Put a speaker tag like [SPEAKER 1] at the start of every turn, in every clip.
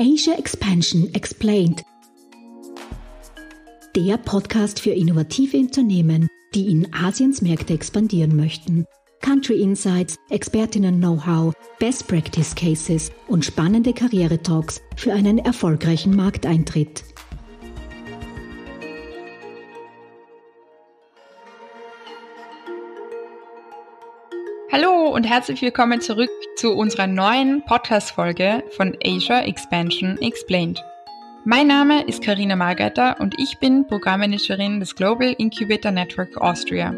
[SPEAKER 1] Asia Expansion Explained. Der Podcast für innovative Unternehmen, die in Asiens Märkte expandieren möchten. Country Insights, Expertinnen-Know-how, Best Practice Cases und spannende Karriere-Talks für einen erfolgreichen Markteintritt.
[SPEAKER 2] Hallo und herzlich willkommen zurück zu unserer neuen Podcast-Folge von Asia Expansion Explained. Mein Name ist Karina Margater und ich bin Programmmanagerin des Global Incubator Network Austria.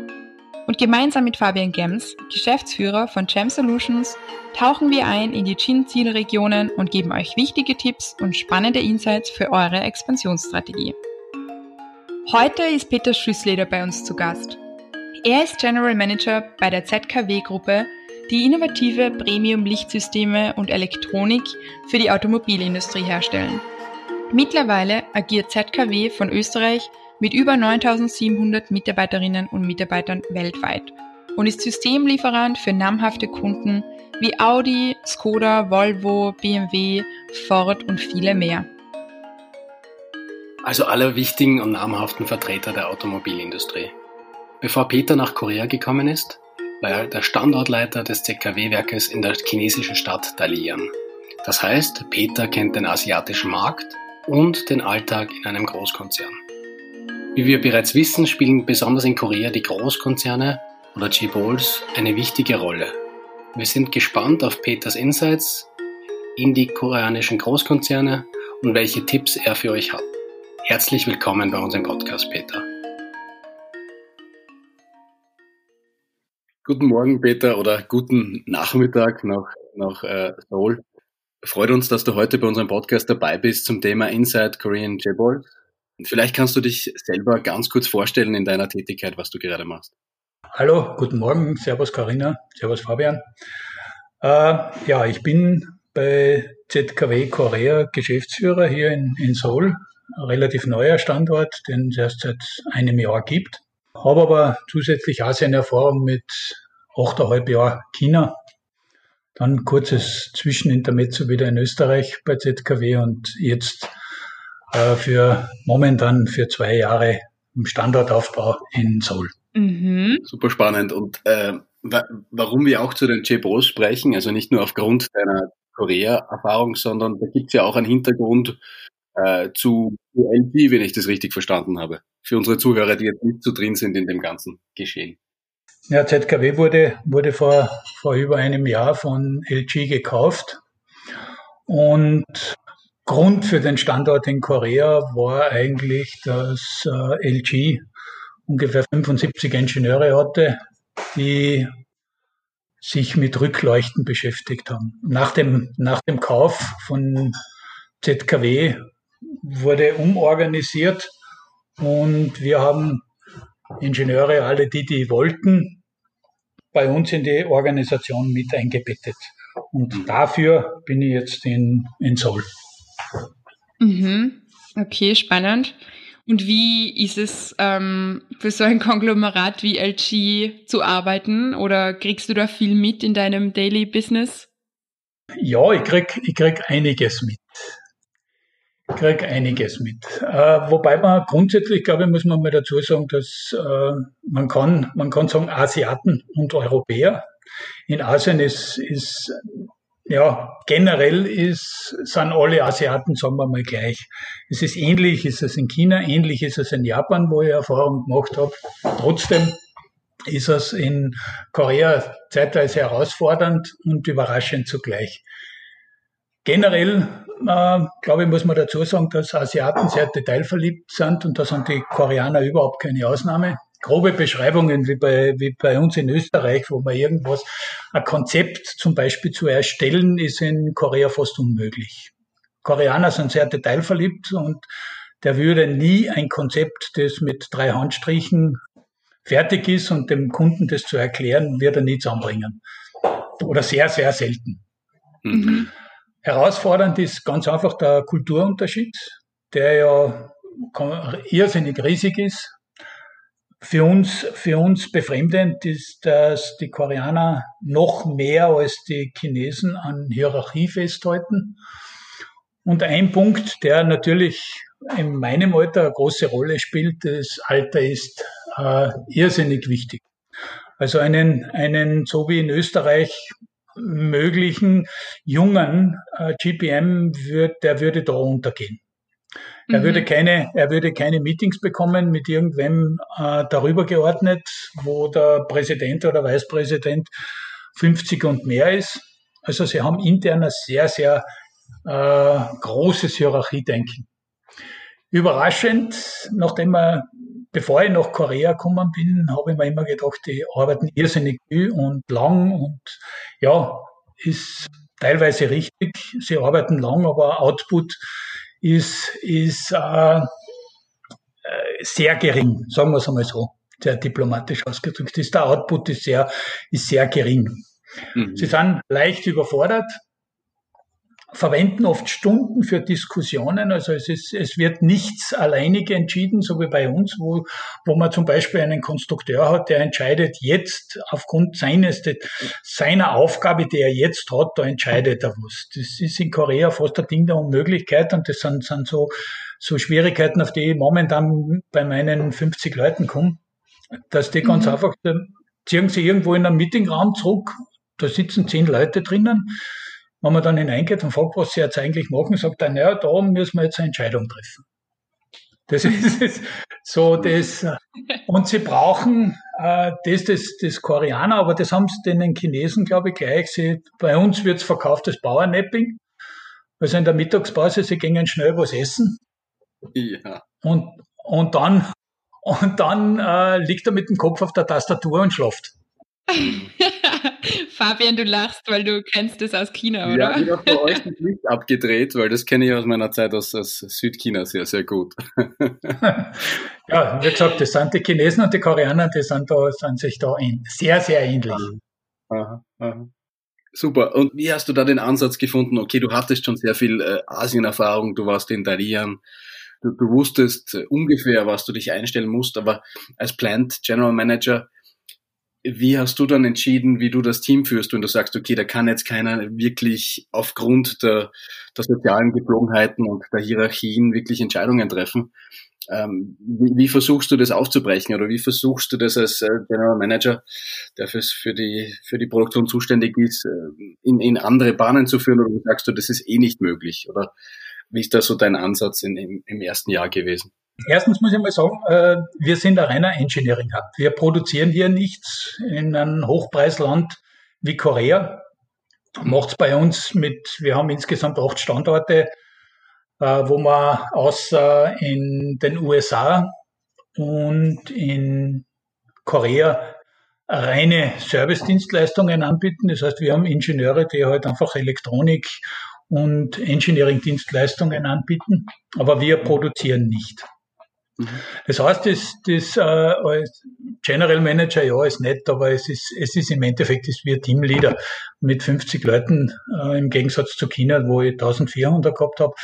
[SPEAKER 2] Und gemeinsam mit Fabian Gems, Geschäftsführer von Gem Solutions, tauchen wir ein in die Chin-Zielregionen und geben euch wichtige Tipps und spannende Insights für eure Expansionsstrategie. Heute ist Peter Schüssleder bei uns zu Gast. Er ist General Manager bei der ZKW-Gruppe, die innovative Premium-Lichtsysteme und Elektronik für die Automobilindustrie herstellen. Mittlerweile agiert ZKW von Österreich mit über 9700 Mitarbeiterinnen und Mitarbeitern weltweit und ist Systemlieferant für namhafte Kunden wie Audi, Skoda, Volvo, BMW, Ford und viele mehr.
[SPEAKER 3] Also alle wichtigen und namhaften Vertreter der Automobilindustrie. Bevor Peter nach Korea gekommen ist, war er der Standortleiter des ZKW-Werkes in der chinesischen Stadt Dalian. Das heißt, Peter kennt den asiatischen Markt und den Alltag in einem Großkonzern. Wie wir bereits wissen, spielen besonders in Korea die Großkonzerne oder Chibols eine wichtige Rolle. Wir sind gespannt auf Peters Insights in die koreanischen Großkonzerne und welche Tipps er für euch hat. Herzlich willkommen bei unserem Podcast, Peter.
[SPEAKER 4] Guten Morgen, Peter, oder guten Nachmittag nach, nach äh, Seoul. Freut uns, dass du heute bei unserem Podcast dabei bist zum Thema Inside Korean Jebol. Vielleicht kannst du dich selber ganz kurz vorstellen in deiner Tätigkeit, was du gerade machst.
[SPEAKER 5] Hallo, guten Morgen, Servus Karina, Servus Fabian. Äh, ja, ich bin bei ZKW Korea Geschäftsführer hier in, in Seoul. Relativ neuer Standort, den es erst seit einem Jahr gibt. Habe aber zusätzlich Asien-Erfahrung mit 8,5 Jahren China. Dann kurzes Zwischenintermezzo wieder in Österreich bei ZKW und jetzt äh, für momentan für zwei Jahre im Standortaufbau in Seoul.
[SPEAKER 4] Mhm. Super spannend. Und äh, wa warum wir auch zu den Chebos sprechen, also nicht nur aufgrund deiner Korea-Erfahrung, sondern da gibt es ja auch einen Hintergrund äh, zu LG, wenn ich das richtig verstanden habe. Für unsere Zuhörer, die jetzt nicht so drin sind in dem ganzen Geschehen.
[SPEAKER 5] Ja, ZKW wurde, wurde vor, vor über einem Jahr von LG gekauft. Und Grund für den Standort in Korea war eigentlich, dass äh, LG ungefähr 75 Ingenieure hatte, die sich mit Rückleuchten beschäftigt haben. Nach dem, nach dem Kauf von ZKW wurde umorganisiert und wir haben Ingenieure, alle die, die wollten, bei uns in die Organisation mit eingebettet. Und dafür bin ich jetzt in, in Seoul.
[SPEAKER 2] Mhm. Okay, spannend. Und wie ist es ähm, für so ein Konglomerat wie LG zu arbeiten? Oder kriegst du da viel mit in deinem Daily Business?
[SPEAKER 5] Ja, ich krieg, ich krieg einiges mit kriege einiges mit. Äh, wobei man grundsätzlich, glaube ich, muss man mal dazu sagen, dass äh, man kann, man kann sagen Asiaten und Europäer. In Asien ist, ist ja, generell ist, sind alle Asiaten, sagen wir mal gleich. Es ist ähnlich, ist es in China, ähnlich ist es in Japan, wo ich Erfahrung gemacht habe. Trotzdem ist es in Korea zeitweise herausfordernd und überraschend zugleich. Generell, äh, glaube ich, muss man dazu sagen, dass Asiaten sehr detailverliebt sind und da sind die Koreaner überhaupt keine Ausnahme. Grobe Beschreibungen wie bei, wie bei uns in Österreich, wo man irgendwas, ein Konzept zum Beispiel zu erstellen, ist in Korea fast unmöglich. Koreaner sind sehr detailverliebt und der würde nie ein Konzept, das mit drei Handstrichen fertig ist und dem Kunden das zu erklären, wird er nie zusammenbringen. Oder sehr, sehr selten. Mhm. Herausfordernd ist ganz einfach der Kulturunterschied, der ja irrsinnig riesig ist. Für uns, für uns befremdend ist, dass die Koreaner noch mehr als die Chinesen an Hierarchie festhalten Und ein Punkt, der natürlich in meinem Alter eine große Rolle spielt, das Alter ist äh, irrsinnig wichtig. Also einen, einen, so wie in Österreich möglichen jungen äh, GPM, wird, der würde da untergehen. Er mhm. würde keine, er würde keine Meetings bekommen mit irgendwem äh, darüber geordnet, wo der Präsident oder Vicepräsident 50 und mehr ist. Also sie haben intern ein sehr, sehr äh, großes Hierarchiedenken. Überraschend, nachdem er, bevor ich nach Korea gekommen bin, habe ich mir immer gedacht, die arbeiten irrsinnig viel und lang und ja, ist teilweise richtig. Sie arbeiten lang, aber Output ist, ist äh, äh sehr gering, sagen wir es einmal so, sehr diplomatisch ausgedrückt. Ist der Output ist sehr, ist sehr gering. Mhm. Sie sind leicht überfordert, verwenden oft Stunden für Diskussionen. Also es, ist, es wird nichts alleinig entschieden, so wie bei uns, wo, wo man zum Beispiel einen Konstrukteur hat, der entscheidet jetzt aufgrund seines, seiner Aufgabe, die er jetzt hat, da entscheidet er was. Das ist in Korea fast ein Ding der Unmöglichkeit und das sind, sind so, so Schwierigkeiten, auf die ich momentan bei meinen 50 Leuten komme, dass die ganz mhm. einfach, ziehen sie irgendwo in einen Meetingraum zurück, da sitzen zehn Leute drinnen. Wenn man dann hineingeht und fragt, was sie jetzt eigentlich machen, sagt er, naja, da müssen wir jetzt eine Entscheidung treffen. Das ist so das. Und sie brauchen äh, das, das, das Koreaner, aber das haben sie den Chinesen, glaube ich, gleich. Sie, bei uns wird es verkauft das Bauernapping. Also in der Mittagspause, sie gehen schnell was essen. Ja. Und, und dann, und dann äh, liegt er mit dem Kopf auf der Tastatur und schlaft.
[SPEAKER 2] Fabian, du lachst, weil du kennst das aus China, oder?
[SPEAKER 4] Ja, ich habe bei euch das Licht abgedreht, weil das kenne ich aus meiner Zeit aus, aus Südchina sehr, sehr gut.
[SPEAKER 5] ja, wie gesagt, das sind die Chinesen und die Koreaner, die sind, da, sind sich da sehr, sehr ähnlich. Aha,
[SPEAKER 4] aha. Super. Und wie hast du da den Ansatz gefunden? Okay, du hattest schon sehr viel äh, Asien-Erfahrung, du warst in Dalian, du, du wusstest äh, ungefähr, was du dich einstellen musst, aber als Plant General Manager wie hast du dann entschieden, wie du das Team führst, wenn du sagst, okay, da kann jetzt keiner wirklich aufgrund der, der sozialen Gepflogenheiten und der Hierarchien wirklich Entscheidungen treffen? Ähm, wie, wie, versuchst du das aufzubrechen oder wie versuchst du das als äh, General Manager, der fürs, für, die, für die Produktion zuständig ist, äh, in, in andere Bahnen zu führen oder sagst du, das ist eh nicht möglich? Oder wie ist da so dein Ansatz in, im, im ersten Jahr gewesen?
[SPEAKER 5] Erstens muss ich mal sagen, äh, wir sind ein reiner Engineering Hub. Wir produzieren hier nichts in einem Hochpreisland wie Korea. Macht's bei uns mit, wir haben insgesamt acht Standorte, äh, wo wir außer in den USA und in Korea reine Service-Dienstleistungen anbieten. Das heißt, wir haben Ingenieure, die halt einfach Elektronik und Engineering-Dienstleistungen anbieten, aber wir produzieren nicht. Mhm. Das heißt, das, das äh, als General Manager, ja, ist nett, aber es ist, es ist im Endeffekt, es wird Teamleader mit 50 Leuten äh, im Gegensatz zu China, wo ich 1400 gehabt habe,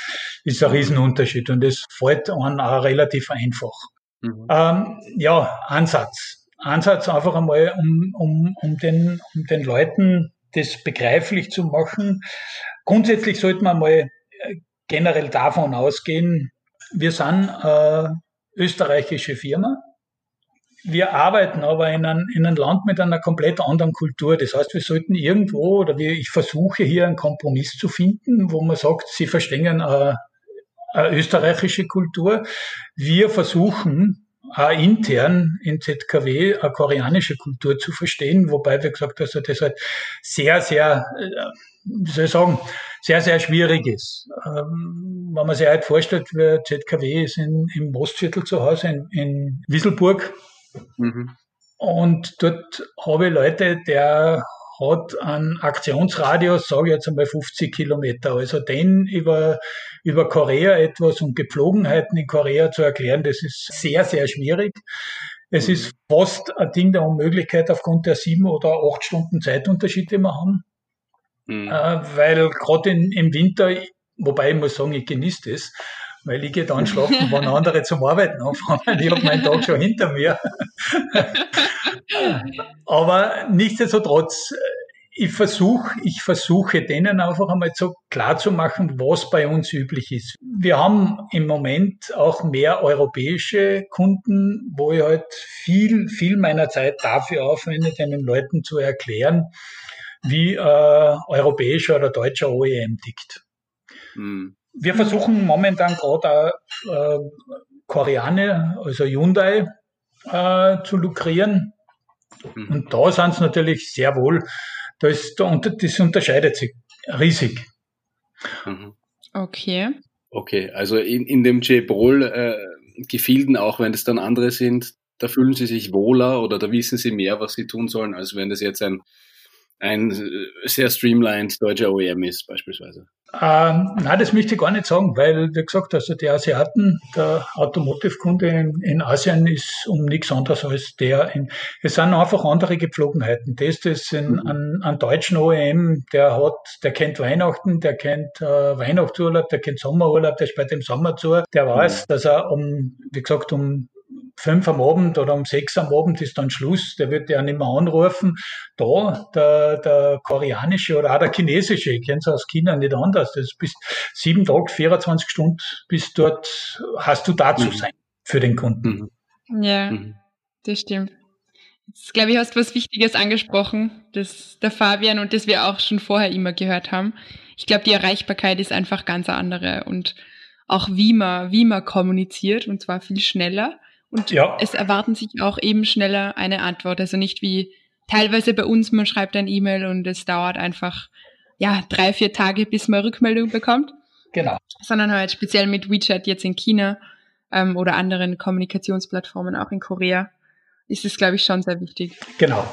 [SPEAKER 5] ist ein Riesenunterschied und es fällt an auch relativ einfach. Mhm. Ähm, ja, Ansatz. Ansatz einfach einmal, um, um, um, den, um den Leuten das begreiflich zu machen. Grundsätzlich sollte man mal äh, generell davon ausgehen, wir sind äh, österreichische Firma. Wir arbeiten aber in, ein, in einem Land mit einer komplett anderen Kultur. Das heißt, wir sollten irgendwo, oder wir, ich versuche hier einen Kompromiss zu finden, wo man sagt, Sie verstehen eine, eine österreichische Kultur. Wir versuchen, auch intern in ZKW eine koreanische Kultur zu verstehen, wobei wir gesagt haben, dass das halt sehr, sehr, äh, wie soll ich sagen, sehr, sehr schwierig ist. Ähm, wenn man sich halt vorstellt, wer ZKW ist in, im Ostviertel zu Hause in, in Wieselburg. Mhm. Und dort habe ich Leute, der hat einen Aktionsradius, sage ich jetzt einmal 50 Kilometer. Also den über, über Korea etwas und Gepflogenheiten in Korea zu erklären, das ist sehr, sehr schwierig. Es ist fast ein Ding der Unmöglichkeit aufgrund der sieben oder acht Stunden Zeitunterschied, die wir haben. Mhm. Weil gerade im Winter, wobei ich muss sagen, ich genieße das, weil ich gehe dann schlafen, wenn andere zum Arbeiten anfangen. Ich habe meinen Tag schon hinter mir. Aber nichtsdestotrotz, ich versuche, ich versuche denen einfach einmal so klar zu machen, was bei uns üblich ist. Wir haben im Moment auch mehr europäische Kunden, wo ich halt viel, viel meiner Zeit dafür aufwende, den Leuten zu erklären, wie äh, europäischer oder deutscher OEM tickt. Mhm. Wir versuchen momentan gerade äh, Koreaner, also Hyundai, äh, zu lukrieren. Mhm. Und da sind es natürlich sehr wohl das, das unterscheidet sich riesig.
[SPEAKER 2] Mhm. Okay.
[SPEAKER 4] Okay, also in, in dem J-Ball-Gefilden, äh, auch wenn es dann andere sind, da fühlen sie sich wohler oder da wissen sie mehr, was sie tun sollen, als wenn das jetzt ein ein äh, sehr streamlined deutscher OEM ist, beispielsweise?
[SPEAKER 5] Ähm, nein, das möchte ich gar nicht sagen, weil, wie gesagt, also die Asiaten, der Automotive-Kunde in, in, Asien ist um nichts anderes als der in, es sind einfach andere Gepflogenheiten. Das ist ein, ein, ein deutschen OEM, der hat, der kennt Weihnachten, der kennt äh, Weihnachtsurlaub, der kennt Sommerurlaub, der spielt im Sommer zu, der weiß, mhm. dass er um, wie gesagt, um fünf am Abend oder um sechs am Abend ist dann Schluss, der wird ja nicht mehr anrufen. Da, der, der koreanische oder auch der chinesische, ich kenne es aus China nicht anders, das bist sieben Tage, 24 Stunden bis dort, hast du da zu mhm. sein für den Kunden.
[SPEAKER 2] Mhm. Ja, mhm. das stimmt. Jetzt, glaube ich, hast du was Wichtiges angesprochen, das der Fabian und das wir auch schon vorher immer gehört haben. Ich glaube, die Erreichbarkeit ist einfach ganz andere und auch wie man, wie man kommuniziert und zwar viel schneller. Und ja. es erwarten sich auch eben schneller eine Antwort. Also nicht wie teilweise bei uns, man schreibt ein E-Mail und es dauert einfach ja drei, vier Tage, bis man Rückmeldung bekommt.
[SPEAKER 5] Genau.
[SPEAKER 2] Sondern halt speziell mit WeChat jetzt in China ähm, oder anderen Kommunikationsplattformen auch in Korea ist es, glaube ich, schon sehr wichtig.
[SPEAKER 5] Genau.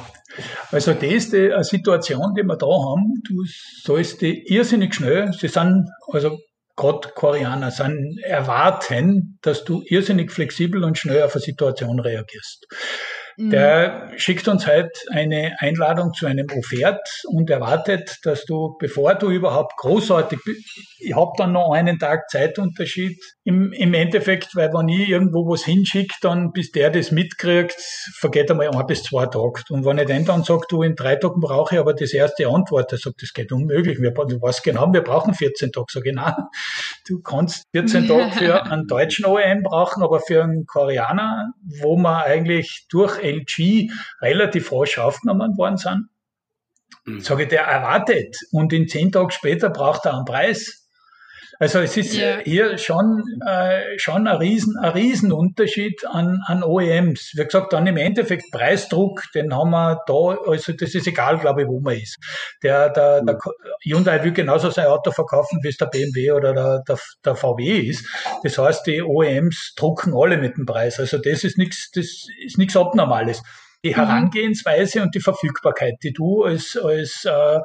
[SPEAKER 5] Also das ist die Situation, die wir da haben. Du sollst die irrsinnig schnell, sie sind also Koreaner sind, erwarten, dass du irrsinnig flexibel und schnell auf eine Situation reagierst. Mhm. Der schickt uns halt eine Einladung zu einem Offert und erwartet, dass du, bevor du überhaupt großartig, ich habe dann noch einen Tag Zeitunterschied im, im Endeffekt, weil wenn ich irgendwo was hinschicke, dann bis der das mitkriegt, vergeht einmal ein bis zwei Tage. Und wenn ich den dann sage, du in drei Tagen brauche ich aber das erste Antwort, der sagt, das geht unmöglich. Wir, du weißt genau, wir brauchen 14 Tage. Ich, nein, du kannst 14 Tage für einen deutschen OEM brauchen, aber für einen Koreaner, wo man eigentlich durch LG relativ rasch aufgenommen worden sind. Mhm. Sage ich, der erwartet und in zehn Tagen später braucht er einen Preis. Also es ist yeah. hier schon, äh, schon ein, Riesen, ein Riesenunterschied an, an OEMs. Wie gesagt, dann im Endeffekt Preisdruck, den haben wir da, also das ist egal, glaube ich, wo man ist. Der, der, der Hyundai will genauso sein Auto verkaufen, wie es der BMW oder der, der, der VW ist. Das heißt, die OEMs drucken alle mit dem Preis. Also das ist nichts, das ist nichts Abnormales. Die mhm. Herangehensweise und die Verfügbarkeit, die du als, als äh,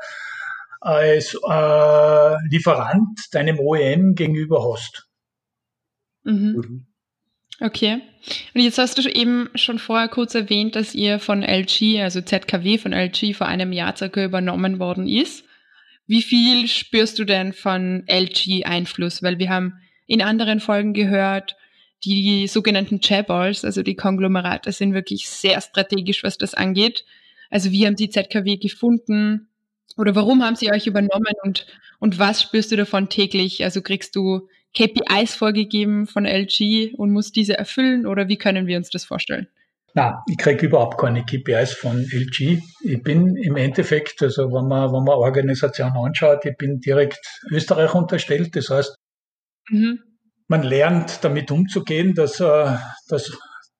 [SPEAKER 5] als äh, Lieferant deinem OEM gegenüber hast.
[SPEAKER 2] Mhm. mhm. Okay. Und jetzt hast du eben schon vorher kurz erwähnt, dass ihr von LG, also ZKW von LG vor einem Jahr circa übernommen worden ist. Wie viel spürst du denn von LG Einfluss? Weil wir haben in anderen Folgen gehört, die sogenannten Chaballs, also die Konglomerate, sind wirklich sehr strategisch, was das angeht. Also wie haben die ZKW gefunden? Oder warum haben sie euch übernommen und, und was spürst du davon täglich? Also kriegst du KPIs vorgegeben von LG und musst diese erfüllen oder wie können wir uns das vorstellen?
[SPEAKER 5] Na, ich kriege überhaupt keine KPIs von LG. Ich bin im Endeffekt, also wenn man, wenn man Organisation anschaut, ich bin direkt Österreich unterstellt. Das heißt, mhm. man lernt damit umzugehen, dass, äh, dass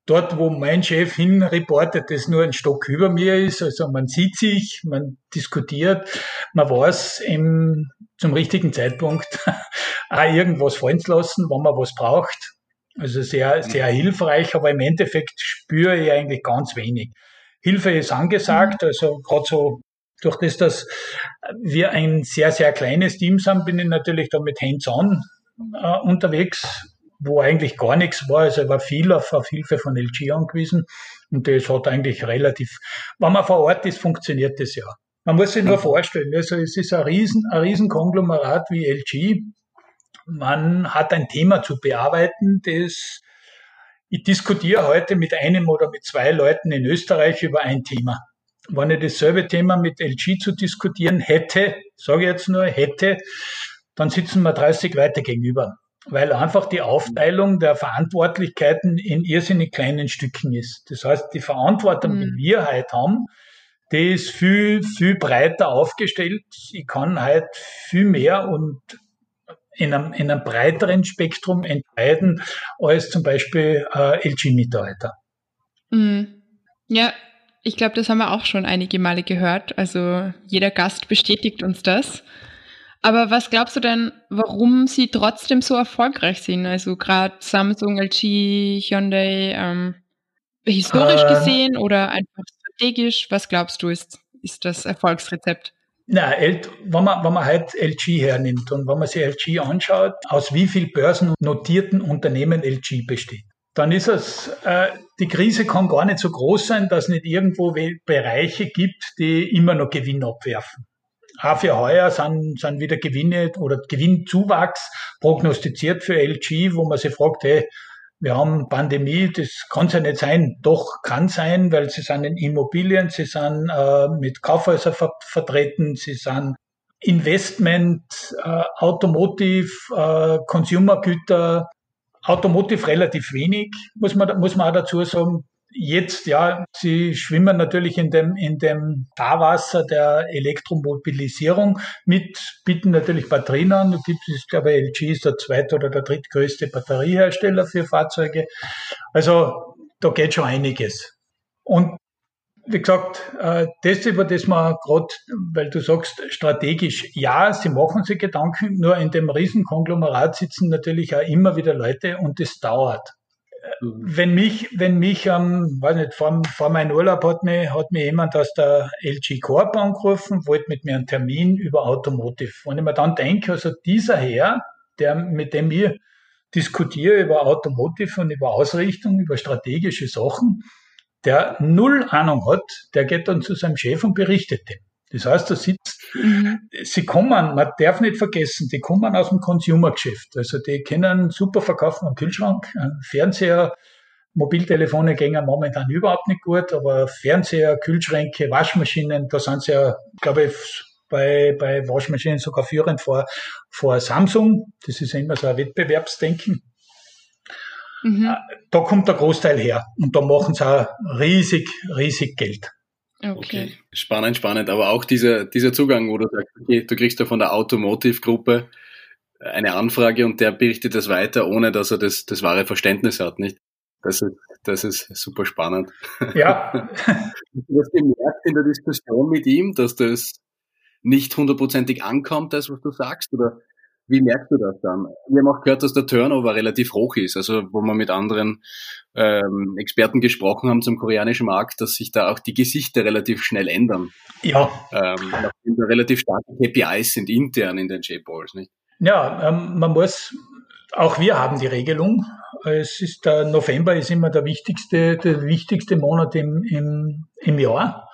[SPEAKER 5] dort, wo mein Chef hin reportet, das nur ein Stock über mir ist. Also man sieht sich, man diskutiert, man weiß im, zum richtigen Zeitpunkt auch irgendwas fallen zu lassen, wenn man was braucht. Also sehr, sehr hilfreich, aber im Endeffekt spüre ich eigentlich ganz wenig. Hilfe ist angesagt, also gerade so durch das, dass wir ein sehr, sehr kleines Team sind, bin ich natürlich da mit Hands-on äh, unterwegs wo eigentlich gar nichts war. Also er war viel auf, auf Hilfe von LG angewiesen und das hat eigentlich relativ, wenn man vor Ort ist, funktioniert das ja. Man muss sich nur vorstellen, also es ist ein riesen, ein riesen Konglomerat wie LG. Man hat ein Thema zu bearbeiten, das ich diskutiere heute mit einem oder mit zwei Leuten in Österreich über ein Thema. wenn ich dasselbe Thema mit LG zu diskutieren hätte, sage ich jetzt nur, hätte, dann sitzen wir 30 weiter gegenüber. Weil einfach die Aufteilung der Verantwortlichkeiten in irrsinnig kleinen Stücken ist. Das heißt, die Verantwortung, die mhm. wir heute haben, die ist viel, viel breiter aufgestellt. Ich kann halt viel mehr und in einem, in einem breiteren Spektrum entscheiden als zum Beispiel äh, LG-Mitarbeiter.
[SPEAKER 2] Mhm. Ja, ich glaube, das haben wir auch schon einige Male gehört. Also jeder Gast bestätigt uns das. Aber was glaubst du denn, warum sie trotzdem so erfolgreich sind? Also gerade Samsung, LG, Hyundai, ähm, historisch äh, gesehen oder einfach strategisch? Was glaubst du, ist, ist das Erfolgsrezept?
[SPEAKER 5] Na, wenn man, wenn man halt LG hernimmt und wenn man sich LG anschaut, aus wie viel börsennotierten Unternehmen LG besteht, dann ist es, äh, die Krise kann gar nicht so groß sein, dass es nicht irgendwo Bereiche gibt, die immer noch Gewinn abwerfen. Auch für heuer sind, sind wieder Gewinne oder Gewinnzuwachs prognostiziert für LG, wo man sich fragt, hey, wir haben Pandemie, das kann es ja nicht sein. Doch kann sein, weil sie sind in Immobilien, sie sind äh, mit Kaufhäusern ver vertreten, sie sind Investment, äh, Automotive, äh, Consumergüter, Automotive relativ wenig, muss man, muss man auch dazu sagen. Jetzt, ja, sie schwimmen natürlich in dem, in dem Fahrwasser der Elektromobilisierung mit, bieten natürlich Batterien an. Du gibst, ich glaube, LG ist der zweite oder der drittgrößte Batteriehersteller für Fahrzeuge. Also, da geht schon einiges. Und wie gesagt, äh, das, über das man gerade, weil du sagst, strategisch, ja, sie machen sich Gedanken, nur in dem Riesenkonglomerat sitzen natürlich auch immer wieder Leute und das dauert. Mhm. Wenn mich, wenn mich, ähm, weiß nicht, vor, vor meinem Urlaub hat mir, hat mir jemand aus der LG Corp angerufen, wollte mit mir einen Termin über Automotive. Und ich mir dann denke, also dieser Herr, der, mit dem ich diskutiere über Automotive und über Ausrichtung, über strategische Sachen, der null Ahnung hat, der geht dann zu seinem Chef und berichtet dem. Das heißt, da sitzt, mhm. sie kommen, man darf nicht vergessen, die kommen aus dem Consumer-Geschäft. Also die können super verkaufen am Kühlschrank, einen Fernseher, Mobiltelefone gehen momentan überhaupt nicht gut, aber Fernseher, Kühlschränke, Waschmaschinen, da sind sie ja, glaube ich, bei, bei Waschmaschinen sogar führend vor, vor Samsung. Das ist ja immer so ein Wettbewerbsdenken. Mhm. Äh, da kommt der Großteil her und da machen sie auch riesig, riesig Geld.
[SPEAKER 4] Okay. okay. Spannend, spannend. Aber auch dieser, dieser Zugang, wo du sagst, okay, du kriegst ja von der Automotive-Gruppe eine Anfrage und der berichtet das weiter, ohne dass er das, das wahre Verständnis hat, nicht? Das ist, das ist super spannend.
[SPEAKER 5] Ja.
[SPEAKER 4] du hast gemerkt in der Diskussion mit ihm, dass das nicht hundertprozentig ankommt, das, was du sagst? Oder wie merkst du das dann? Wir haben auch gehört, dass der Turnover relativ hoch ist, also wo wir mit anderen ähm, Experten gesprochen haben zum koreanischen Markt, dass sich da auch die Gesichter relativ schnell ändern.
[SPEAKER 5] Ja.
[SPEAKER 4] Ähm, da relativ starke KPIs sind intern in den J-Balls, nicht?
[SPEAKER 5] Ja, ähm, man muss, auch wir haben die Regelung. Es ist der November ist immer der wichtigste, der wichtigste Monat im, im, im Jahr.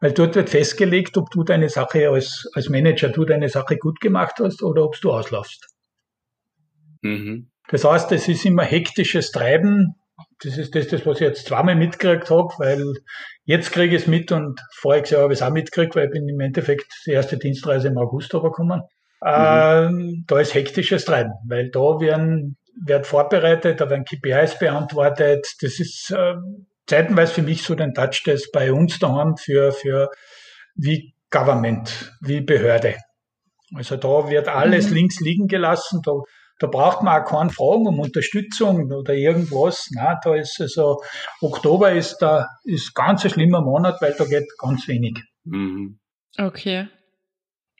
[SPEAKER 5] Weil dort wird festgelegt, ob du deine Sache als, als Manager, du deine Sache gut gemacht hast oder ob du auslaufst. Mhm. Das heißt, es ist immer hektisches Treiben. Das ist das, das was ich jetzt zweimal mitgekriegt habe, weil jetzt kriege ich es mit und voriges Jahr habe ich es auch mitgekriegt, weil ich bin im Endeffekt die erste Dienstreise im August gekommen. Mhm. Ähm, da ist hektisches Treiben, weil da werden, wird vorbereitet, da werden KPIs beantwortet. Das ist, äh, zeitenweise für mich so den Touch, das bei uns daheim für, für wie Government, wie Behörde. Also da wird alles mhm. links liegen gelassen. Da, da braucht man auch keine Fragen um Unterstützung oder irgendwas. Na, da ist also Oktober ist da ist ganz ein schlimmer Monat, weil da geht ganz wenig.
[SPEAKER 2] Mhm. Okay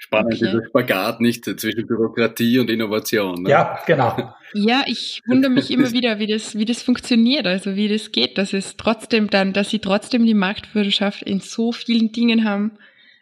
[SPEAKER 4] spannend, okay. dieser Spagat nicht zwischen Bürokratie und Innovation.
[SPEAKER 5] Ne? Ja, genau.
[SPEAKER 2] Ja, ich wundere mich immer wieder, wie das, wie das funktioniert, also wie das geht, dass es trotzdem dann, dass sie trotzdem die Marktführerschaft in so vielen Dingen haben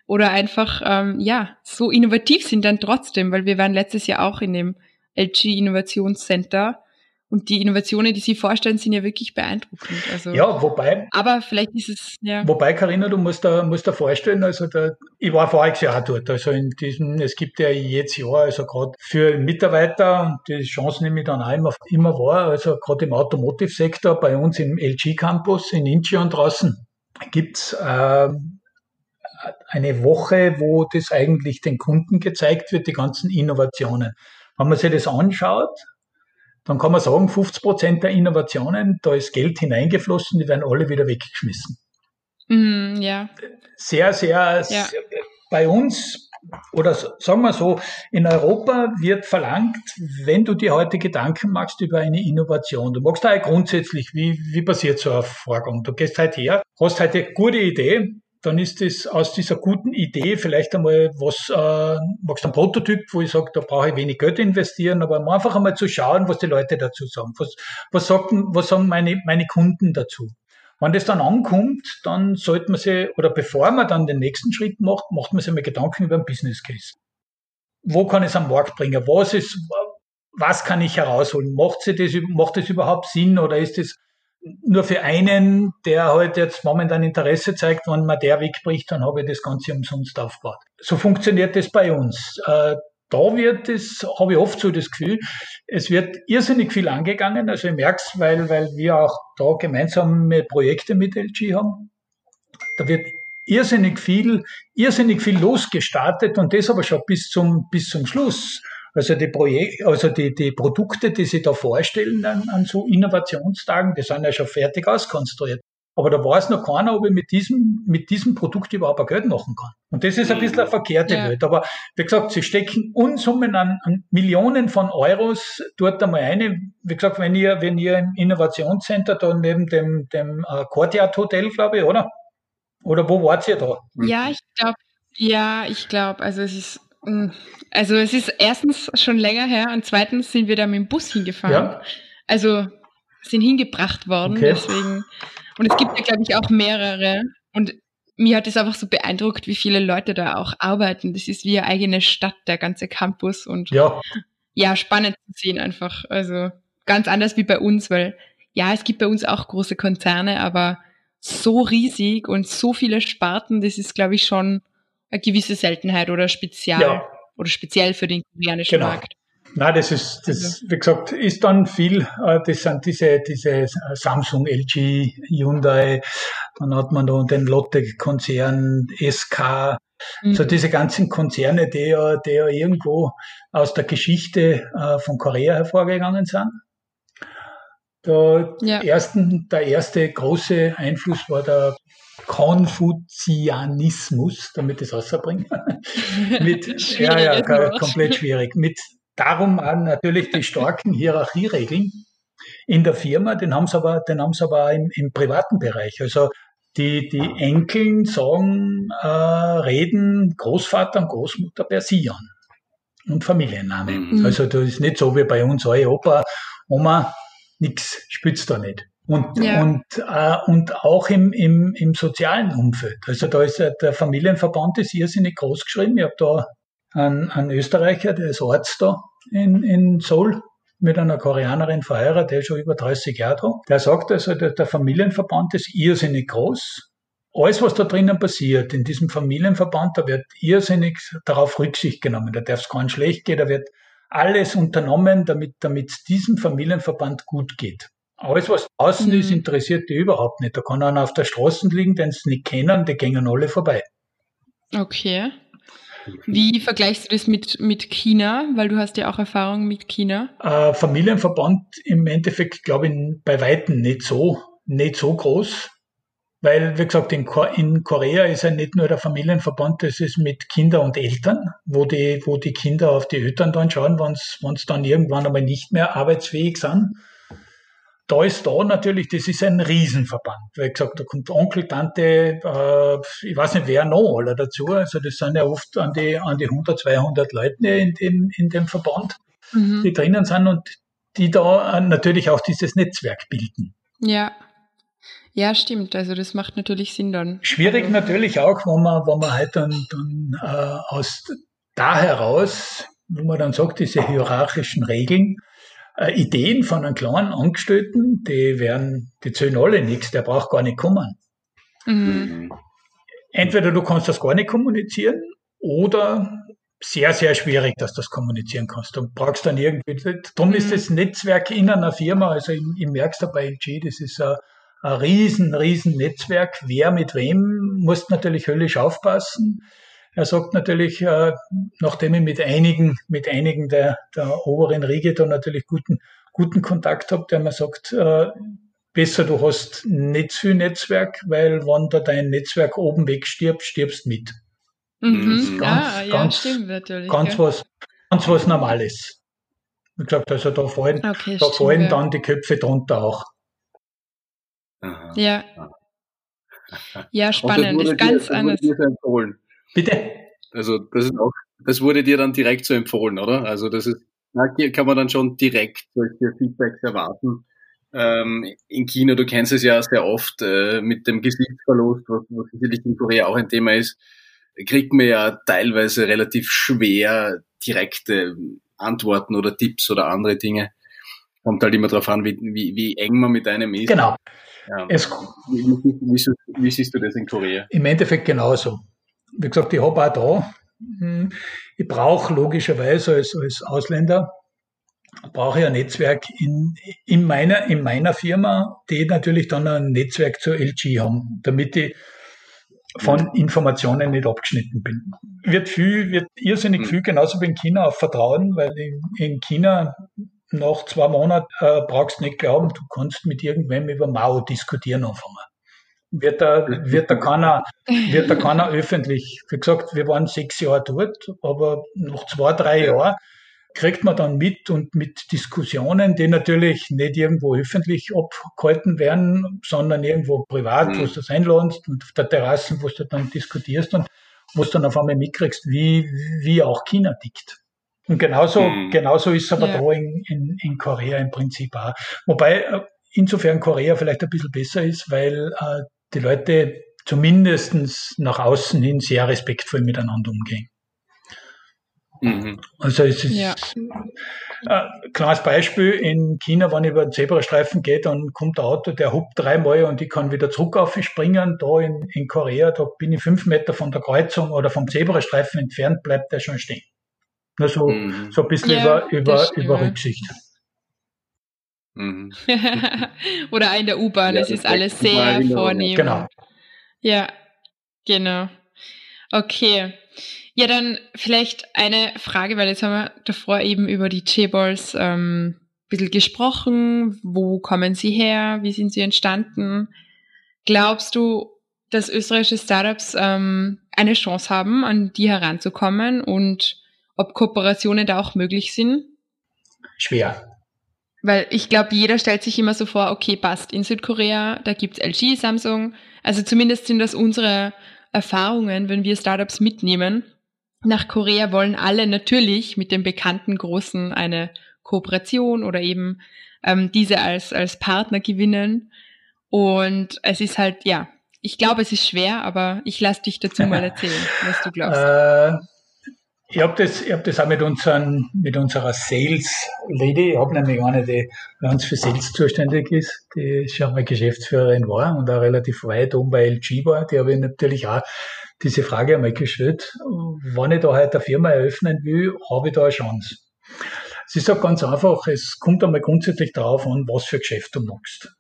[SPEAKER 2] oder einfach, ähm, ja, so innovativ sind dann trotzdem, weil wir waren letztes Jahr auch in dem LG Innovationscenter und die Innovationen, die Sie vorstellen, sind ja wirklich beeindruckend. Also,
[SPEAKER 5] ja, wobei.
[SPEAKER 2] Aber vielleicht ist es, ja.
[SPEAKER 5] Wobei, Karina, du musst da, musst da vorstellen, also da, ich war voriges Jahr auch dort. Also in diesem, es gibt ja jetzt Jahr, also gerade für Mitarbeiter, die Chance nehme ich dann auch immer, immer wahr, also gerade im Automotive-Sektor, bei uns im LG Campus in Incheon draußen, gibt's äh, eine Woche, wo das eigentlich den Kunden gezeigt wird, die ganzen Innovationen. Wenn man sich das anschaut, dann kann man sagen, 50 Prozent der Innovationen, da ist Geld hineingeflossen, die werden alle wieder weggeschmissen.
[SPEAKER 2] Mm, ja.
[SPEAKER 5] Sehr, sehr, ja. sehr, bei uns, oder sagen wir so, in Europa wird verlangt, wenn du dir heute Gedanken machst über eine Innovation, du magst da grundsätzlich, wie, wie passiert so ein Vorgang? Du gehst halt her, hast halt eine gute Idee, dann ist es aus dieser guten Idee vielleicht einmal was, äh, magst ein Prototyp, wo ich sage, da brauche ich wenig Geld investieren, aber einfach einmal zu schauen, was die Leute dazu sagen. Was, was, sagten, was sagen meine, meine Kunden dazu? Wenn das dann ankommt, dann sollte man sich, oder bevor man dann den nächsten Schritt macht, macht man sich mal Gedanken über einen Business Case. Wo kann ich es am Markt bringen? Was ist, was kann ich herausholen? Macht, sie das, macht das überhaupt Sinn oder ist das nur für einen, der halt jetzt momentan Interesse zeigt, wenn man der wegbricht, dann habe ich das Ganze umsonst aufgebaut. So funktioniert das bei uns. Äh, da wird es, habe ich oft so das Gefühl, es wird irrsinnig viel angegangen. Also ich merke es, weil, weil wir auch da gemeinsame Projekte mit LG haben. Da wird irrsinnig viel, irrsinnig viel losgestartet und das aber schon bis zum, bis zum Schluss. Also die Projekte, also die, die Produkte, die sie da vorstellen an, an so Innovationstagen, die sind ja schon fertig auskonstruiert. Aber da weiß noch keiner, ob ich mit diesem, mit diesem Produkt überhaupt ein Geld machen kann. Und das ist ein bisschen eine verkehrte ja. Welt. Aber wie gesagt, sie stecken Unsummen an, an Millionen von Euros dort einmal ein. Wie gesagt, wenn ihr, wenn ihr im Innovationscenter da neben dem, dem äh, Courtyard Hotel, glaube ich, oder? Oder wo wart ihr da?
[SPEAKER 2] Ja, ich glaube, ja, ich glaube, also es ist also es ist erstens schon länger her und zweitens sind wir da mit dem Bus hingefahren. Ja. Also sind hingebracht worden, okay. deswegen. Und es gibt ja, glaube ich, auch mehrere. Und mir hat es einfach so beeindruckt, wie viele Leute da auch arbeiten. Das ist wie eine eigene Stadt, der ganze Campus. Und
[SPEAKER 5] ja,
[SPEAKER 2] ja spannend zu sehen einfach. Also ganz anders wie bei uns, weil ja, es gibt bei uns auch große Konzerne, aber so riesig und so viele Sparten, das ist, glaube ich, schon eine gewisse Seltenheit oder spezial ja. oder speziell für den koreanischen genau. Markt.
[SPEAKER 5] Na, das ist, das, also. wie gesagt, ist dann viel, äh, das sind diese, diese Samsung, LG, Hyundai, dann hat man da den Lotte-Konzern, SK, mhm. so diese ganzen Konzerne, die ja, die ja irgendwo aus der Geschichte äh, von Korea hervorgegangen sind. Der, ja. ersten, der erste große Einfluss war der Konfuzianismus, damit ich es rausbringe. mit, ja, ja, komplett schwierig. Mit darum an natürlich die starken Hierarchieregeln in der Firma, den haben sie aber, den haben sie aber im, im privaten Bereich. Also die, die Enkeln sagen, äh, reden Großvater und Großmutter per Sie an. Und Familienname. Mhm. Also das ist nicht so wie bei uns, alle Opa, Oma, nix spitzt da nicht. Und, ja. und, äh, und auch im, im, im sozialen Umfeld. Also da ist der Familienverband ist irrsinnig groß geschrieben. Ich habe da einen, einen Österreicher, der ist Arzt da in, in Seoul, mit einer Koreanerin verheiratet, der ist schon über 30 Jahre da. Der sagt also, der, der Familienverband ist irrsinnig groß. Alles, was da drinnen passiert, in diesem Familienverband, da wird irrsinnig darauf Rücksicht genommen. Da darf es gar nicht schlecht gehen, da wird alles unternommen, damit, damit es diesem Familienverband gut geht. Alles, was außen mhm. ist, interessiert die überhaupt nicht. Da kann einer auf der Straße liegen, den sie nicht kennen, die gehen alle vorbei.
[SPEAKER 2] Okay. Wie vergleichst du das mit, mit China? Weil du hast ja auch Erfahrung mit China.
[SPEAKER 5] Äh, Familienverband im Endeffekt, glaube ich, bei Weitem nicht so, nicht so groß. Weil, wie gesagt, in, in Korea ist ja nicht nur der Familienverband, das ist mit Kindern und Eltern, wo die, wo die Kinder auf die Eltern dann schauen, wenn sie dann irgendwann einmal nicht mehr arbeitsfähig sind da ist da natürlich, das ist ein Riesenverband. Wie gesagt, da kommt Onkel, Tante, äh, ich weiß nicht wer noch alle dazu. Also das sind ja oft an die, an die 100, 200 Leute in dem, in dem Verband, mhm. die drinnen sind und die da natürlich auch dieses Netzwerk bilden.
[SPEAKER 2] Ja. Ja, stimmt. Also das macht natürlich Sinn dann.
[SPEAKER 5] Schwierig
[SPEAKER 2] also.
[SPEAKER 5] natürlich auch, wenn man, wenn man halt dann, dann äh, aus da heraus, wo man dann sagt, diese hierarchischen Regeln, äh, Ideen von einem kleinen Angestellten, die werden, die zählen alle nichts, der braucht gar nicht kommen. Mhm. Entweder du kannst das gar nicht kommunizieren oder sehr, sehr schwierig, dass du das kommunizieren kannst. Du brauchst dann irgendwie, darum mhm. ist das Netzwerk in einer Firma, also ich, ich merke es da bei LG, das ist ein, ein riesen, riesen Netzwerk. Wer mit wem, muss natürlich höllisch aufpassen. Er sagt natürlich, äh, nachdem ich mit einigen, mit einigen der, der oberen Riege da natürlich guten, guten Kontakt habe, der mir sagt, äh, besser du hast nicht viel Netzwerk, weil wenn da dein Netzwerk oben wegstirbt, stirbst mit.
[SPEAKER 2] Mhm. Ganz, ah, ja, ganz, stimmt natürlich.
[SPEAKER 5] Ganz ja. was, ganz was Normales. Wie gesagt, also da fallen, okay, da fallen ja. dann die Köpfe drunter auch.
[SPEAKER 2] Aha. Ja. Ja, spannend. Ist ganz dir, anders.
[SPEAKER 4] empfohlen. Bitte? Also, das ist auch, das wurde dir dann direkt so empfohlen, oder? Also, das ist, da kann man dann schon direkt solche Feedbacks erwarten. Ähm, in China, du kennst es ja sehr oft äh, mit dem Gesichtsverlust, was, was sicherlich in Korea auch ein Thema ist, kriegt man ja teilweise relativ schwer direkte Antworten oder Tipps oder andere Dinge. Kommt halt immer darauf an, wie, wie, wie eng man mit einem ist.
[SPEAKER 5] Genau.
[SPEAKER 4] Ja. Es, wie, wie, wie, siehst du das in Korea?
[SPEAKER 5] Im Endeffekt genauso. Wie gesagt, ich habe auch da, hm, ich brauche logischerweise als, als Ausländer, brauche ich ein Netzwerk in, in, meiner, in meiner Firma, die natürlich dann ein Netzwerk zur LG haben, damit ich von Informationen nicht abgeschnitten bin. Wird viel, wird irrsinnig hm. viel, genauso wie in China, auf Vertrauen, weil in, in China nach zwei Monaten äh, brauchst du nicht glauben, du kannst mit irgendwem über Mao diskutieren anfangen. Wird da, wird da keiner, wird da keiner öffentlich. Wie gesagt, wir waren sechs Jahre dort, aber nach zwei, drei Jahren kriegt man dann mit und mit Diskussionen, die natürlich nicht irgendwo öffentlich abgehalten werden, sondern irgendwo privat, mhm. wo du das einladest und auf der Terrasse, wo du dann diskutierst und wo du dann auf einmal mitkriegst, wie, wie auch China tickt. Und genauso, mhm. genauso ist es aber ja. da in, in, in Korea im Prinzip auch. Wobei äh, insofern Korea vielleicht ein bisschen besser ist, weil äh, die Leute zumindestens nach außen hin sehr respektvoll miteinander umgehen. Mhm. Also es ist ja. äh, klares Beispiel, in China, wenn ich über den Zebrastreifen gehe, dann kommt der Auto, der hupt dreimal und ich kann wieder zurück aufspringen. Da in, in Korea, da bin ich fünf Meter von der Kreuzung oder vom Zebrastreifen entfernt, bleibt der schon stehen. Nur so, mhm. so ein bisschen ja, über, über, über Rücksicht.
[SPEAKER 2] Mhm. Oder in der U-Bahn, ja, es ist alles sehr vornehm.
[SPEAKER 5] Genau.
[SPEAKER 2] Ja, genau. Okay. Ja, dann vielleicht eine Frage, weil jetzt haben wir davor eben über die J-Balls ähm, ein bisschen gesprochen. Wo kommen sie her? Wie sind sie entstanden? Glaubst du, dass österreichische Startups ähm, eine Chance haben, an die heranzukommen und ob Kooperationen da auch möglich sind?
[SPEAKER 5] Schwer.
[SPEAKER 2] Weil ich glaube, jeder stellt sich immer so vor, okay, passt, in Südkorea, da gibt's LG, Samsung. Also zumindest sind das unsere Erfahrungen, wenn wir Startups mitnehmen. Nach Korea wollen alle natürlich mit dem bekannten Großen eine Kooperation oder eben ähm, diese als, als Partner gewinnen. Und es ist halt, ja, ich glaube, es ist schwer, aber ich lasse dich dazu mal erzählen, was du glaubst.
[SPEAKER 5] Äh, ich habe das, ich hab das auch mit, unseren, mit unserer Sales Lady, ich habe nämlich eine, die bei uns für Sales zuständig ist, die schon mal Geschäftsführerin war und auch relativ weit oben bei LG war, die habe ich natürlich auch diese Frage einmal gestellt, wenn ich da heute eine Firma eröffnen will, habe ich da eine Chance. Es ist auch ganz einfach, es kommt einmal grundsätzlich darauf an, was für Geschäft du machst.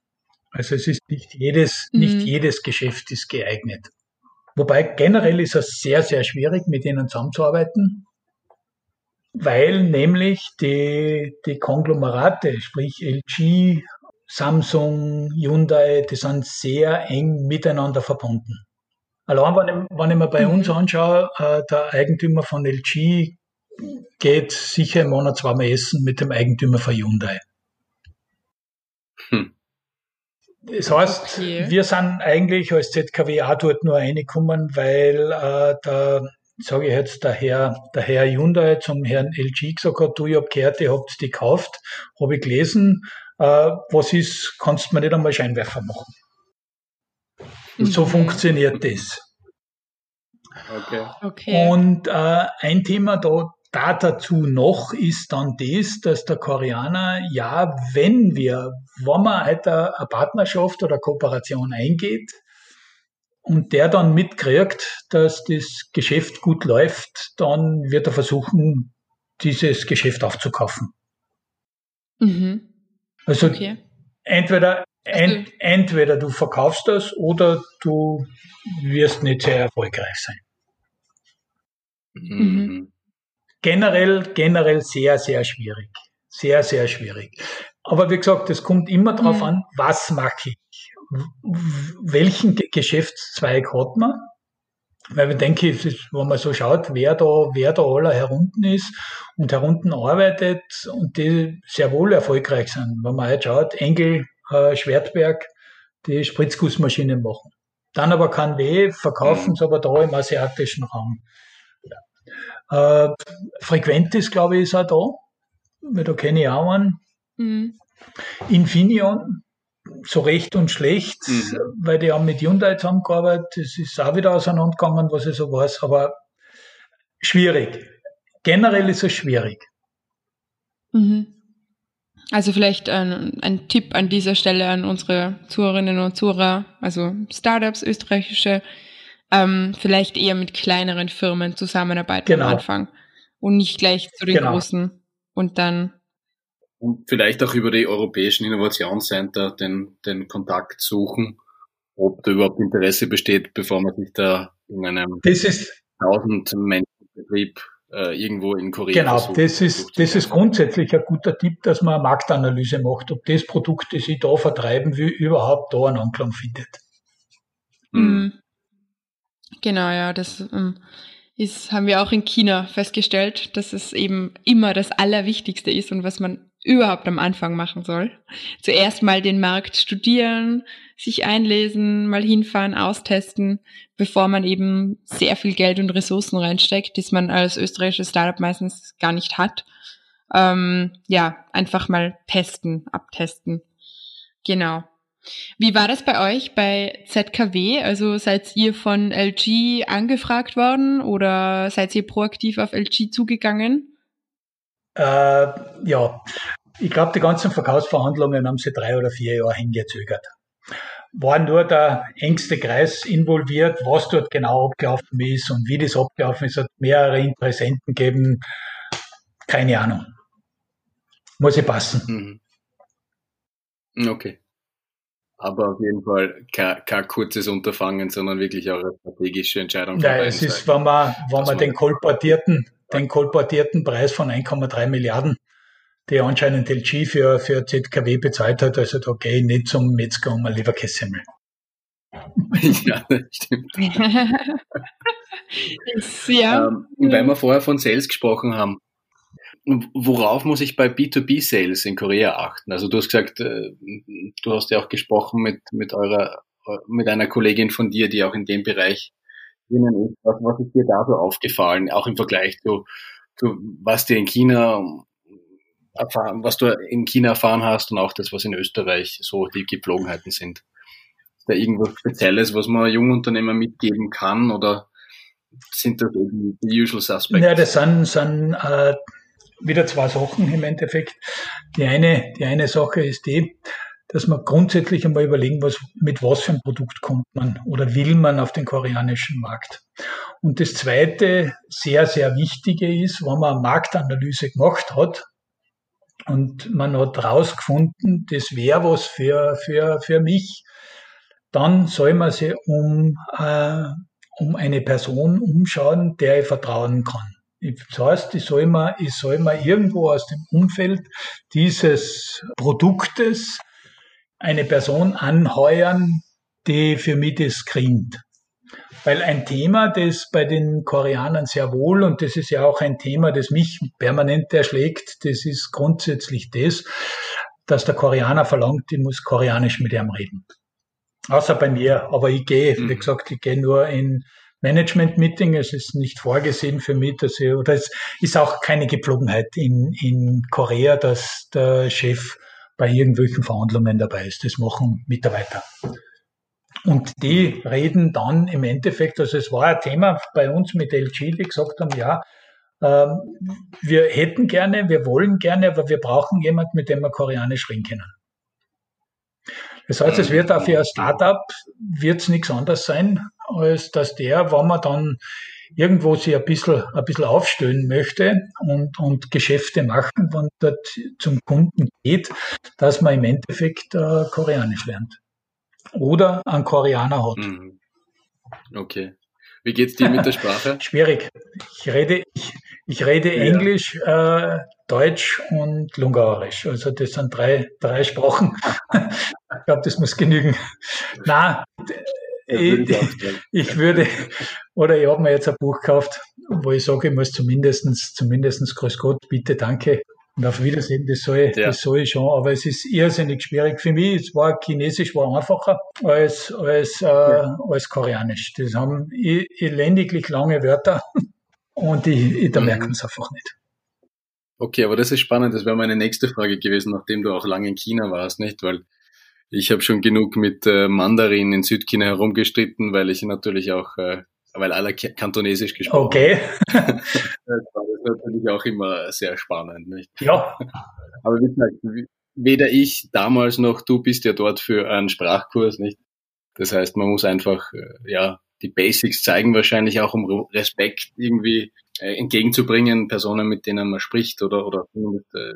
[SPEAKER 5] Also es ist nicht jedes, mhm. nicht jedes Geschäft ist geeignet. Wobei generell ist es sehr, sehr schwierig, mit ihnen zusammenzuarbeiten, weil nämlich die, die Konglomerate, sprich LG, Samsung, Hyundai, die sind sehr eng miteinander verbunden. Allein wenn ich, wenn ich mir bei mhm. uns anschaue, äh, der Eigentümer von LG geht sicher im Monat zweimal essen mit dem Eigentümer von Hyundai. Das heißt, okay. wir sind eigentlich als ZKW auch dort nur reingekommen, weil äh, da sage ich jetzt, der Herr, der Herr Hyundai zum Herrn LG gesagt hat, du, ich hab gehört, ihr habt die gekauft, habe ich gelesen, äh, was ist, kannst du mir nicht einmal Scheinwerfer machen. Und so mhm. funktioniert das.
[SPEAKER 4] Okay.
[SPEAKER 2] okay.
[SPEAKER 5] Und äh, ein Thema da, da dazu noch ist dann das, dass der Koreaner, ja, wenn wir, wenn man halt eine Partnerschaft oder Kooperation eingeht und der dann mitkriegt, dass das Geschäft gut läuft, dann wird er versuchen, dieses Geschäft aufzukaufen.
[SPEAKER 2] Mhm.
[SPEAKER 5] Also okay. entweder ent, entweder du verkaufst das oder du wirst nicht sehr erfolgreich sein. Mhm. Generell, generell sehr, sehr schwierig. Sehr, sehr schwierig. Aber wie gesagt, es kommt immer darauf mhm. an, was mache ich? Welchen Geschäftszweig hat man? Weil ich denke, wenn man so schaut, wer da, wer da aller herunten ist und herunten arbeitet und die sehr wohl erfolgreich sind. Wenn man jetzt schaut, Engel, äh, Schwertberg, die Spritzgussmaschinen machen. Dann aber kein Weh, verkaufen es mhm. aber da im asiatischen Raum. Äh, frequent ist, glaube ich, ist auch da. Weil da kenne ich auch einen. Mhm. Infineon, so recht und schlecht, mhm. weil die haben mit Hyundai zusammengearbeitet. Das ist auch wieder auseinandergegangen, was ich so weiß, aber schwierig. Generell ist es schwierig.
[SPEAKER 2] Mhm. Also vielleicht ein, ein, Tipp an dieser Stelle an unsere Zuhörerinnen und Zuhörer, also Startups, österreichische, ähm, vielleicht eher mit kleineren Firmen zusammenarbeiten genau. am Anfang und nicht gleich zu den genau. großen und dann
[SPEAKER 4] und vielleicht auch über die europäischen Innovationscenter den, den Kontakt suchen, ob da überhaupt Interesse besteht, bevor man sich da in einem
[SPEAKER 5] das ist,
[SPEAKER 4] 1000 Menschen Betrieb äh, irgendwo in Korea
[SPEAKER 5] Genau, versucht, das ist, das ist grundsätzlich ein guter Tipp, dass man eine Marktanalyse macht, ob das Produkt, das ich da vertreiben will, überhaupt da einen Anklang findet.
[SPEAKER 2] Mhm. Genau, ja, das ähm, ist, haben wir auch in China festgestellt, dass es eben immer das Allerwichtigste ist und was man überhaupt am Anfang machen soll. Zuerst mal den Markt studieren, sich einlesen, mal hinfahren, austesten, bevor man eben sehr viel Geld und Ressourcen reinsteckt, das man als österreichisches Startup meistens gar nicht hat. Ähm, ja, einfach mal testen, abtesten. Genau. Wie war das bei euch bei ZKW? Also seid ihr von LG angefragt worden oder seid ihr proaktiv auf LG zugegangen?
[SPEAKER 5] Äh, ja, ich glaube, die ganzen Verkaufsverhandlungen haben sie drei oder vier Jahre hingezögert. War nur der engste Kreis involviert, was dort genau abgelaufen ist und wie das abgelaufen ist, hat mehrere Interessenten gegeben. Keine Ahnung. Muss ich passen.
[SPEAKER 4] Mhm. Okay aber auf jeden Fall kein, kein kurzes Unterfangen, sondern wirklich auch eine strategische Entscheidung.
[SPEAKER 5] Ja, es ist, wenn man, wenn man den kolportierten, den kolportierten Preis von 1,3 Milliarden, die anscheinend LG für, für ZKW bezahlt hat, also da gehe ich nicht zum Metzger um eine Leberkässemmel.
[SPEAKER 4] ja, das stimmt. ja. Ähm, weil wir vorher von Sales gesprochen haben, worauf muss ich bei B2B-Sales in Korea achten? Also du hast gesagt, äh, du hast ja auch gesprochen mit, mit eurer, mit einer Kollegin von dir, die auch in dem Bereich drinnen ist. Was, was ist dir da so aufgefallen, auch im Vergleich zu, zu was dir in China erfahren, was du in China erfahren hast und auch das, was in Österreich so die Gepflogenheiten sind? Ist da irgendwas Spezielles, was man Jungunternehmer mitgeben kann oder sind das die, die usual suspects?
[SPEAKER 5] Ja, das sind, sind äh, wieder zwei Sachen im Endeffekt. Die eine, die eine Sache ist die, dass man grundsätzlich einmal überlegen, was, mit was für ein Produkt kommt man oder will man auf den koreanischen Markt. Und das zweite, sehr, sehr wichtige ist, wenn man eine Marktanalyse gemacht hat und man hat rausgefunden, das wäre was für, für, für mich, dann soll man sich um, äh, um eine Person umschauen, der ich vertrauen kann. Das heißt, ich soll mir, ich soll mir irgendwo aus dem Umfeld dieses Produktes eine Person anheuern, die für mich das screent. Weil ein Thema, das bei den Koreanern sehr wohl, und das ist ja auch ein Thema, das mich permanent erschlägt, das ist grundsätzlich das, dass der Koreaner verlangt, ich muss Koreanisch mit ihm reden. Außer bei mir, aber ich gehe, wie mhm. gesagt, ich gehe nur in Management-Meeting. Es ist nicht vorgesehen für mich, dass ich, oder es ist auch keine Gepflogenheit in, in Korea, dass der Chef bei irgendwelchen Verhandlungen dabei ist. Das machen Mitarbeiter. Und die reden dann im Endeffekt, also es war ein Thema bei uns mit LG, die gesagt haben, ja, ähm, wir hätten gerne, wir wollen gerne, aber wir brauchen jemanden, mit dem wir Koreanisch reden können. Das heißt, es wird auch für ein Startup wird es nichts anderes sein, als dass der, wenn man dann irgendwo sich ein bisschen, ein bisschen aufstellen möchte und, und Geschäfte machen, wenn dort zum Kunden geht, dass man im Endeffekt äh, Koreanisch lernt. Oder einen Koreaner hat. Mhm.
[SPEAKER 4] Okay. Wie geht's dir mit der Sprache?
[SPEAKER 5] Schwierig. Ich rede, ich, ich rede ja. Englisch, äh, Deutsch und Lungarisch. Also das sind drei, drei Sprachen. ich glaube, das muss genügen. Na, ich, ich, würde, oder ich habe mir jetzt ein Buch gekauft, wo ich sage, ich muss zumindestens, zumindestens Grüß Gott, bitte, danke und auf Wiedersehen, das soll, ja. das soll ich schon, aber es ist irrsinnig schwierig für mich. Es war Chinesisch war einfacher als, als, äh, ja. als Koreanisch. Das haben elendiglich lange Wörter und ich, ich da mhm. merken es einfach nicht.
[SPEAKER 4] Okay, aber das ist spannend. Das wäre meine nächste Frage gewesen, nachdem du auch lange in China warst, nicht? Weil ich habe schon genug mit äh, Mandarin in Südchina herumgestritten, weil ich natürlich auch äh, weil alle Kantonesisch gesprochen
[SPEAKER 5] Okay.
[SPEAKER 4] das war natürlich auch immer sehr spannend. Nicht?
[SPEAKER 5] Ja.
[SPEAKER 4] Aber wie gesagt, weder ich damals noch du bist ja dort für einen Sprachkurs, nicht? Das heißt, man muss einfach, äh, ja, die Basics zeigen wahrscheinlich auch, um Respekt irgendwie äh, entgegenzubringen, Personen, mit denen man spricht oder, oder mit, äh,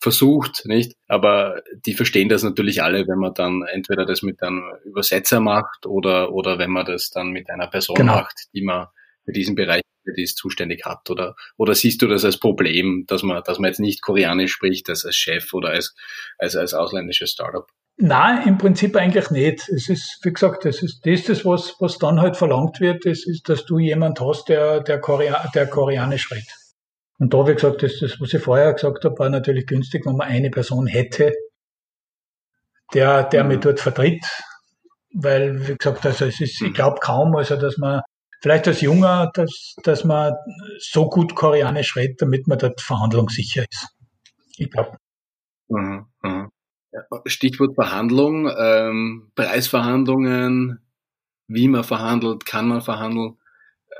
[SPEAKER 4] versucht, nicht? Aber die verstehen das natürlich alle, wenn man dann entweder das mit einem Übersetzer macht oder, oder wenn man das dann mit einer Person genau. macht, die man für diesen Bereich die es zuständig hat oder oder siehst du das als Problem, dass man dass man jetzt nicht Koreanisch spricht als, als Chef oder als als als ausländisches Startup?
[SPEAKER 5] Nein, im Prinzip eigentlich nicht. Es ist, wie gesagt, das ist das, das was, was dann halt verlangt wird, das ist, dass du jemand hast, der, der, Korea, der Koreanisch redet. Und da, wie gesagt, das, das, was ich vorher gesagt habe, war natürlich günstig, wenn man eine Person hätte, der, der mhm. mich dort vertritt. Weil, wie gesagt, also es ist, ich glaube kaum, also dass man vielleicht als Junger, dass, dass man so gut Koreanisch redet, damit man dort verhandlungssicher ist. Ich glaube.
[SPEAKER 4] Mhm, mhm. Stichwort Verhandlung, ähm, Preisverhandlungen, wie man verhandelt, kann man verhandeln.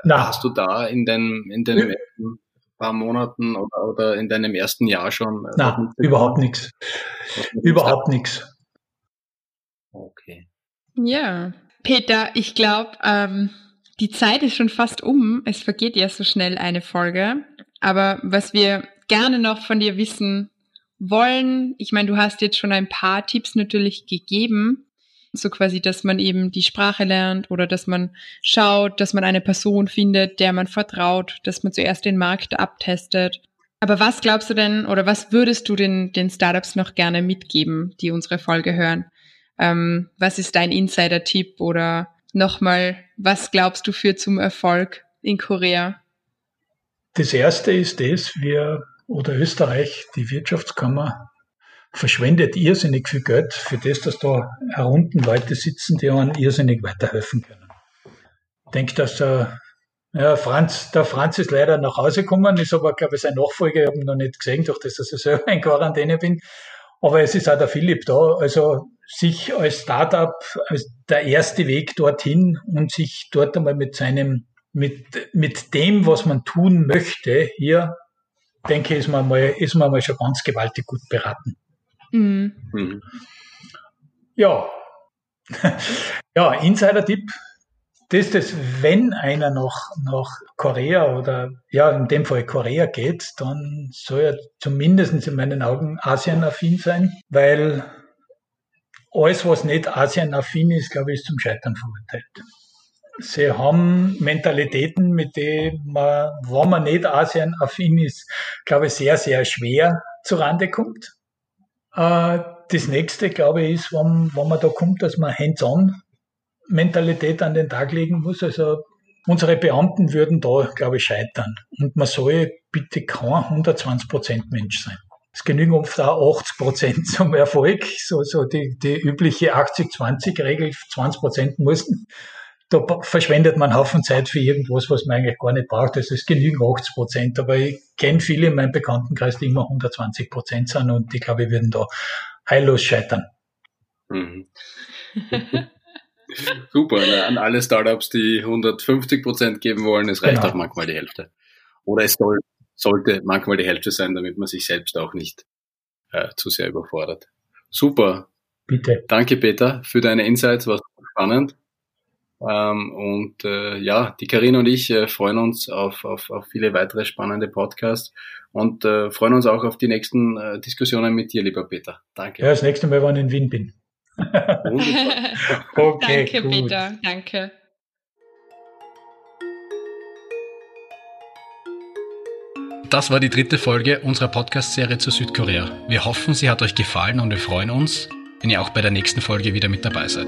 [SPEAKER 4] Na. Hast du da in deinem, in deinem ersten paar Monaten oder, oder in deinem ersten Jahr schon?
[SPEAKER 5] Äh, Nein, überhaupt nichts. Überhaupt nichts.
[SPEAKER 4] Okay.
[SPEAKER 2] Ja, Peter, ich glaube, ähm, die Zeit ist schon fast um. Es vergeht ja so schnell eine Folge. Aber was wir gerne noch von dir wissen wollen, ich meine, du hast jetzt schon ein paar Tipps natürlich gegeben, so quasi, dass man eben die Sprache lernt oder dass man schaut, dass man eine Person findet, der man vertraut, dass man zuerst den Markt abtestet. Aber was glaubst du denn oder was würdest du den, den Startups noch gerne mitgeben, die unsere Folge hören? Ähm, was ist dein Insider-Tipp oder nochmal, was glaubst du für zum Erfolg in Korea?
[SPEAKER 5] Das erste ist das, wir oder Österreich, die Wirtschaftskammer, verschwendet irrsinnig viel Geld für das, dass da herunten Leute sitzen, die einem irrsinnig weiterhelfen können. Ich denke, dass der, ja, Franz, der Franz ist leider nach Hause gekommen, ist aber, glaube ich, sein Nachfolger, ich habe ihn noch nicht gesehen, durch das, dass ich selber in Quarantäne bin. Aber es ist auch der Philipp da. Also sich als Startup als der erste Weg dorthin und sich dort einmal mit seinem, mit, mit dem, was man tun möchte, hier, denke ich, ist man mal, ist man mal schon ganz gewaltig gut beraten. Mhm. Mhm. Ja. ja, Insider-Tipp. Das ist das, wenn einer nach, nach Korea oder ja, in dem Fall Korea geht, dann soll er zumindest in meinen Augen Asien-affin sein, weil alles, was nicht Asien-affin ist, glaube ich, ist zum Scheitern verurteilt. Sie haben Mentalitäten, mit denen man, wenn man nicht Asien-affin ist, glaube ich, sehr, sehr schwer zurande kommt. Äh, das nächste, glaube ich, ist, wenn, wenn man da kommt, dass man hands-on Mentalität an den Tag legen muss. Also unsere Beamten würden da, glaube ich, scheitern. Und man soll bitte kein 120 Prozent Mensch sein. Es genügen oft auch 80 Prozent zum Erfolg. So, so die, die übliche 80-20-Regel, 20 Prozent mussten da verschwendet man einen Haufen Zeit für irgendwas, was man eigentlich gar nicht braucht. Also es genügen 80 Prozent, aber ich kenne viele in meinem Bekanntenkreis, die immer 120 Prozent sind und die, glaube ich, würden da heillos scheitern. Mhm.
[SPEAKER 4] Super, an alle Startups, die 150 Prozent geben wollen, es reicht genau. auch manchmal die Hälfte. Oder es soll, sollte manchmal die Hälfte sein, damit man sich selbst auch nicht äh, zu sehr überfordert. Super.
[SPEAKER 5] Bitte.
[SPEAKER 4] Danke, Peter, für deine Insights, war spannend. Ähm, und äh, ja, die Karina und ich äh, freuen uns auf, auf, auf viele weitere spannende Podcasts und äh, freuen uns auch auf die nächsten äh, Diskussionen mit dir, lieber Peter. Danke.
[SPEAKER 5] Ja, das nächste Mal, wenn ich in Wien bin.
[SPEAKER 2] okay, danke, gut. Peter. Danke.
[SPEAKER 3] Das war die dritte Folge unserer Podcast-Serie zu Südkorea. Wir hoffen, sie hat euch gefallen und wir freuen uns, wenn ihr auch bei der nächsten Folge wieder mit dabei seid.